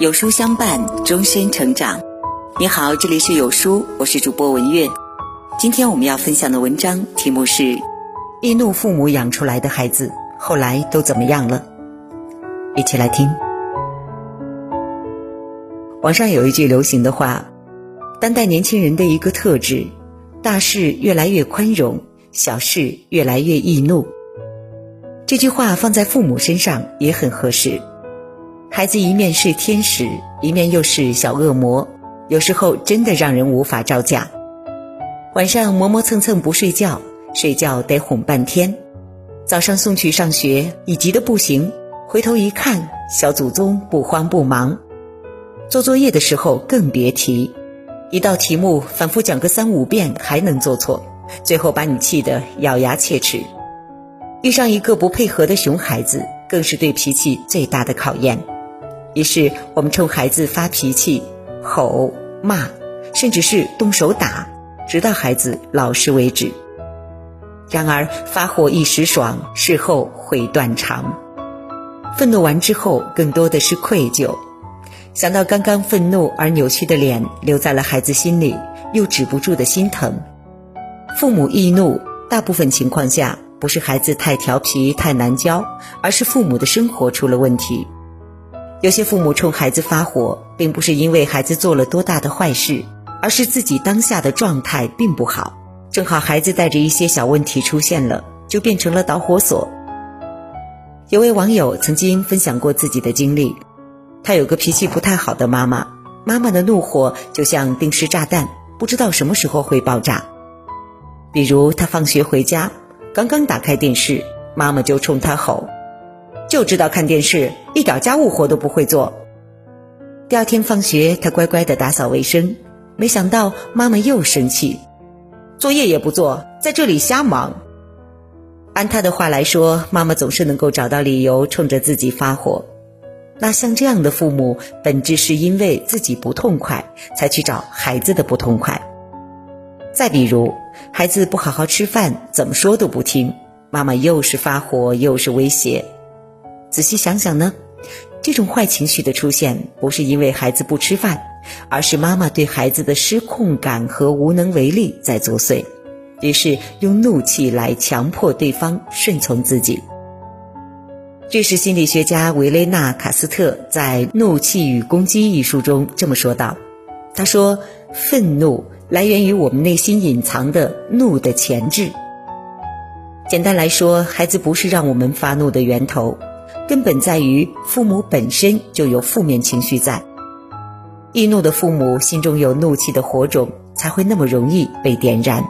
有书相伴，终身成长。你好，这里是有书，我是主播文月。今天我们要分享的文章题目是《易怒父母养出来的孩子后来都怎么样了》。一起来听。网上有一句流行的话：“当代年轻人的一个特质，大事越来越宽容，小事越来越易怒。”这句话放在父母身上也很合适。孩子一面是天使，一面又是小恶魔，有时候真的让人无法招架。晚上磨磨蹭蹭不睡觉，睡觉得哄半天。早上送去上学，已急得不行，回头一看，小祖宗不慌不忙。做作业的时候更别提，一道题目反复讲个三五遍还能做错，最后把你气得咬牙切齿。遇上一个不配合的熊孩子，更是对脾气最大的考验。于是我们冲孩子发脾气、吼、骂，甚至是动手打，直到孩子老实为止。然而发火一时爽，事后悔断肠。愤怒完之后，更多的是愧疚。想到刚刚愤怒而扭曲的脸留在了孩子心里，又止不住的心疼。父母易怒，大部分情况下不是孩子太调皮、太难教，而是父母的生活出了问题。有些父母冲孩子发火，并不是因为孩子做了多大的坏事，而是自己当下的状态并不好。正好孩子带着一些小问题出现了，就变成了导火索。有位网友曾经分享过自己的经历，他有个脾气不太好的妈妈，妈妈的怒火就像定时炸弹，不知道什么时候会爆炸。比如他放学回家，刚刚打开电视，妈妈就冲他吼。就知道看电视，一点家务活都不会做。第二天放学，他乖乖的打扫卫生，没想到妈妈又生气，作业也不做，在这里瞎忙。按他的话来说，妈妈总是能够找到理由冲着自己发火。那像这样的父母，本质是因为自己不痛快，才去找孩子的不痛快。再比如，孩子不好好吃饭，怎么说都不听，妈妈又是发火又是威胁。仔细想想呢，这种坏情绪的出现，不是因为孩子不吃饭，而是妈妈对孩子的失控感和无能为力在作祟，于是用怒气来强迫对方顺从自己。这是心理学家维雷纳·卡斯特在《怒气与攻击》一书中这么说道：“他说，愤怒来源于我们内心隐藏的怒的潜质。简单来说，孩子不是让我们发怒的源头。”根本在于父母本身就有负面情绪在，易怒的父母心中有怒气的火种，才会那么容易被点燃。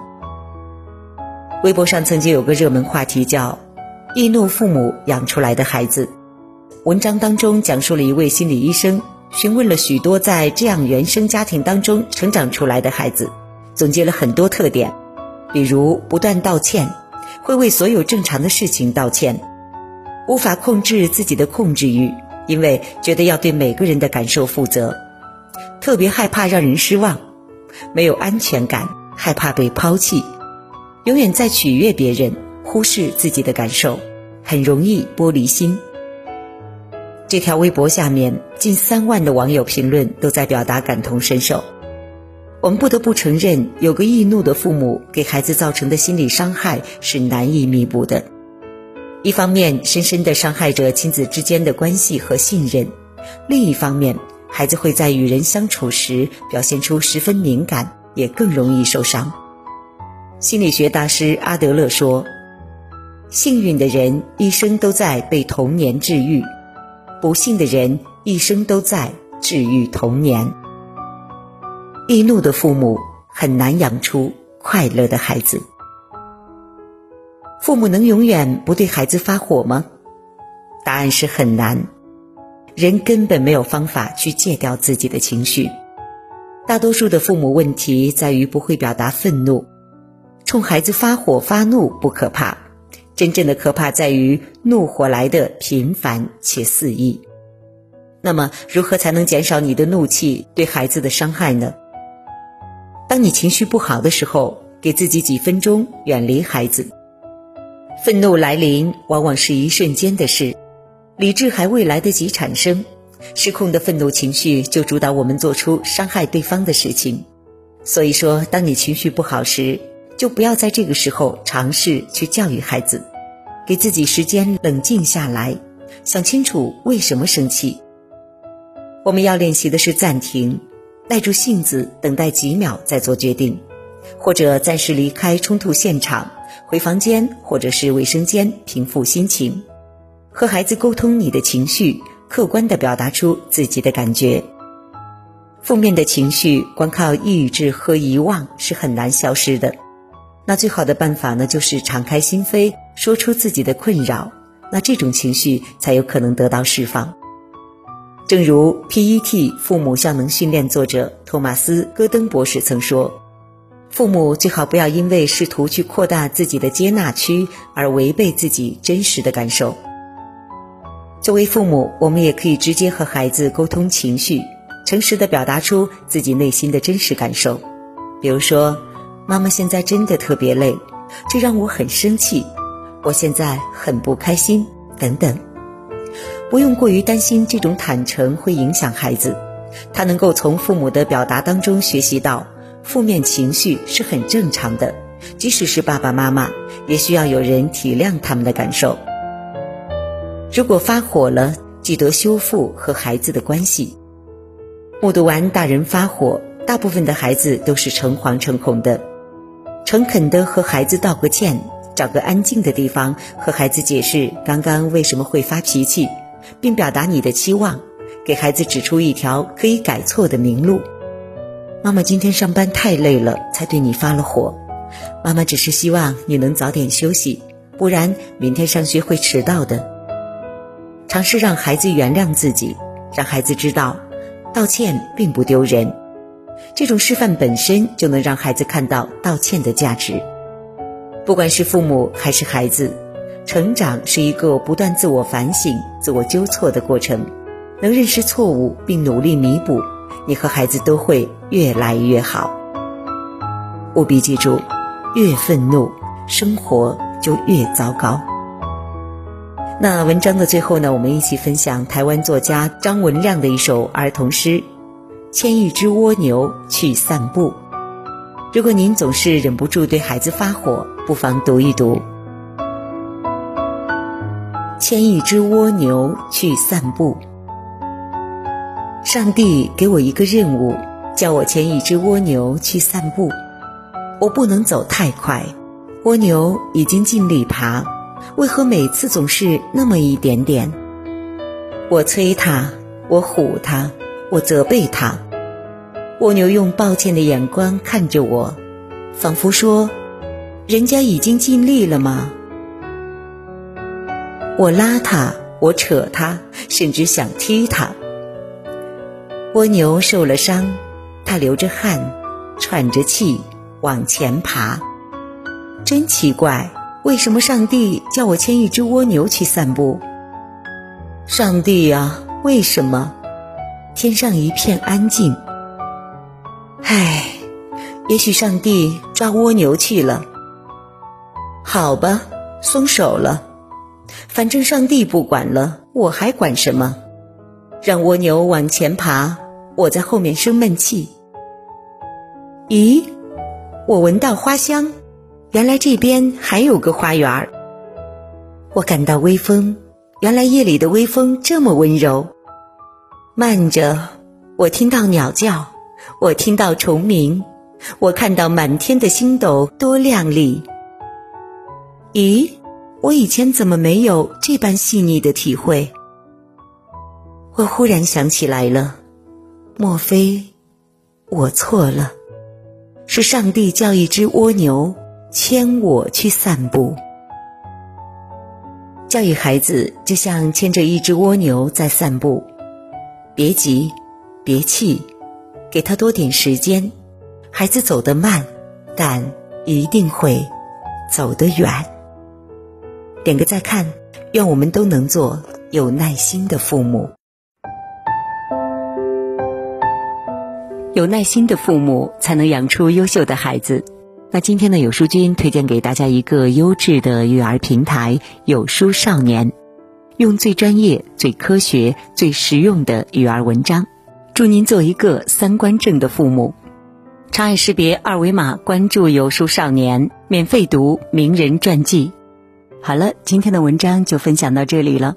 微博上曾经有个热门话题叫“易怒父母养出来的孩子”，文章当中讲述了一位心理医生询问了许多在这样原生家庭当中成长出来的孩子，总结了很多特点，比如不断道歉，会为所有正常的事情道歉。无法控制自己的控制欲，因为觉得要对每个人的感受负责，特别害怕让人失望，没有安全感，害怕被抛弃，永远在取悦别人，忽视自己的感受，很容易玻璃心。这条微博下面近三万的网友评论都在表达感同身受。我们不得不承认，有个易怒的父母给孩子造成的心理伤害是难以弥补的。一方面深深地伤害着亲子之间的关系和信任，另一方面，孩子会在与人相处时表现出十分敏感，也更容易受伤。心理学大师阿德勒说：“幸运的人一生都在被童年治愈，不幸的人一生都在治愈童年。”易怒的父母很难养出快乐的孩子。父母能永远不对孩子发火吗？答案是很难。人根本没有方法去戒掉自己的情绪。大多数的父母问题在于不会表达愤怒。冲孩子发火发怒不可怕，真正的可怕在于怒火来的频繁且肆意。那么，如何才能减少你的怒气对孩子的伤害呢？当你情绪不好的时候，给自己几分钟远离孩子。愤怒来临，往往是一瞬间的事，理智还未来得及产生，失控的愤怒情绪就主导我们做出伤害对方的事情。所以说，当你情绪不好时，就不要在这个时候尝试去教育孩子，给自己时间冷静下来，想清楚为什么生气。我们要练习的是暂停，耐住性子，等待几秒再做决定，或者暂时离开冲突现场，回房间或者是卫生间平复心情，和孩子沟通你的情绪，客观地表达出自己的感觉。负面的情绪光靠抑制和遗忘是很难消失的。那最好的办法呢，就是敞开心扉，说出自己的困扰，那这种情绪才有可能得到释放。正如 PET 父母效能训练作者托马斯·戈登博士曾说：“父母最好不要因为试图去扩大自己的接纳区而违背自己真实的感受。”作为父母，我们也可以直接和孩子沟通情绪，诚实的表达出自己内心的真实感受，比如说。妈妈现在真的特别累，这让我很生气。我现在很不开心，等等。不用过于担心这种坦诚会影响孩子，他能够从父母的表达当中学习到，负面情绪是很正常的，即使是爸爸妈妈，也需要有人体谅他们的感受。如果发火了，记得修复和孩子的关系。目睹完大人发火，大部分的孩子都是诚惶诚恐的。诚恳地和孩子道个歉，找个安静的地方和孩子解释刚刚为什么会发脾气，并表达你的期望，给孩子指出一条可以改错的明路。妈妈今天上班太累了，才对你发了火。妈妈只是希望你能早点休息，不然明天上学会迟到的。尝试让孩子原谅自己，让孩子知道，道歉并不丢人。这种示范本身就能让孩子看到道歉的价值。不管是父母还是孩子，成长是一个不断自我反省、自我纠错的过程。能认识错误并努力弥补，你和孩子都会越来越好。务必记住，越愤怒，生活就越糟糕。那文章的最后呢，我们一起分享台湾作家张文亮的一首儿童诗。牵一只蜗牛去散步。如果您总是忍不住对孩子发火，不妨读一读。牵一只蜗牛去散步。上帝给我一个任务，叫我牵一只蜗牛去散步。我不能走太快，蜗牛已经尽力爬，为何每次总是那么一点点？我催它，我唬它。我责备他，蜗牛用抱歉的眼光看着我，仿佛说：“人家已经尽力了吗？”我拉他，我扯他，甚至想踢他。蜗牛受了伤，他流着汗，喘着气往前爬。真奇怪，为什么上帝叫我牵一只蜗牛去散步？上帝呀，为什么？天上一片安静。唉，也许上帝抓蜗牛去了。好吧，松手了。反正上帝不管了，我还管什么？让蜗牛往前爬，我在后面生闷气。咦，我闻到花香，原来这边还有个花园儿。我感到微风，原来夜里的微风这么温柔。慢着，我听到鸟叫，我听到虫鸣，我看到满天的星斗多亮丽。咦，我以前怎么没有这般细腻的体会？我忽然想起来了，莫非我错了？是上帝叫一只蜗牛牵我去散步。教育孩子就像牵着一只蜗牛在散步。别急，别气，给他多点时间。孩子走得慢，但一定会走得远。点个再看，愿我们都能做有耐心的父母。有耐心的父母，才能养出优秀的孩子。那今天呢，有书君推荐给大家一个优质的育儿平台——有书少年。用最专业、最科学、最实用的育儿文章，祝您做一个三观正的父母。长按识别二维码关注有书少年，免费读名人传记。好了，今天的文章就分享到这里了。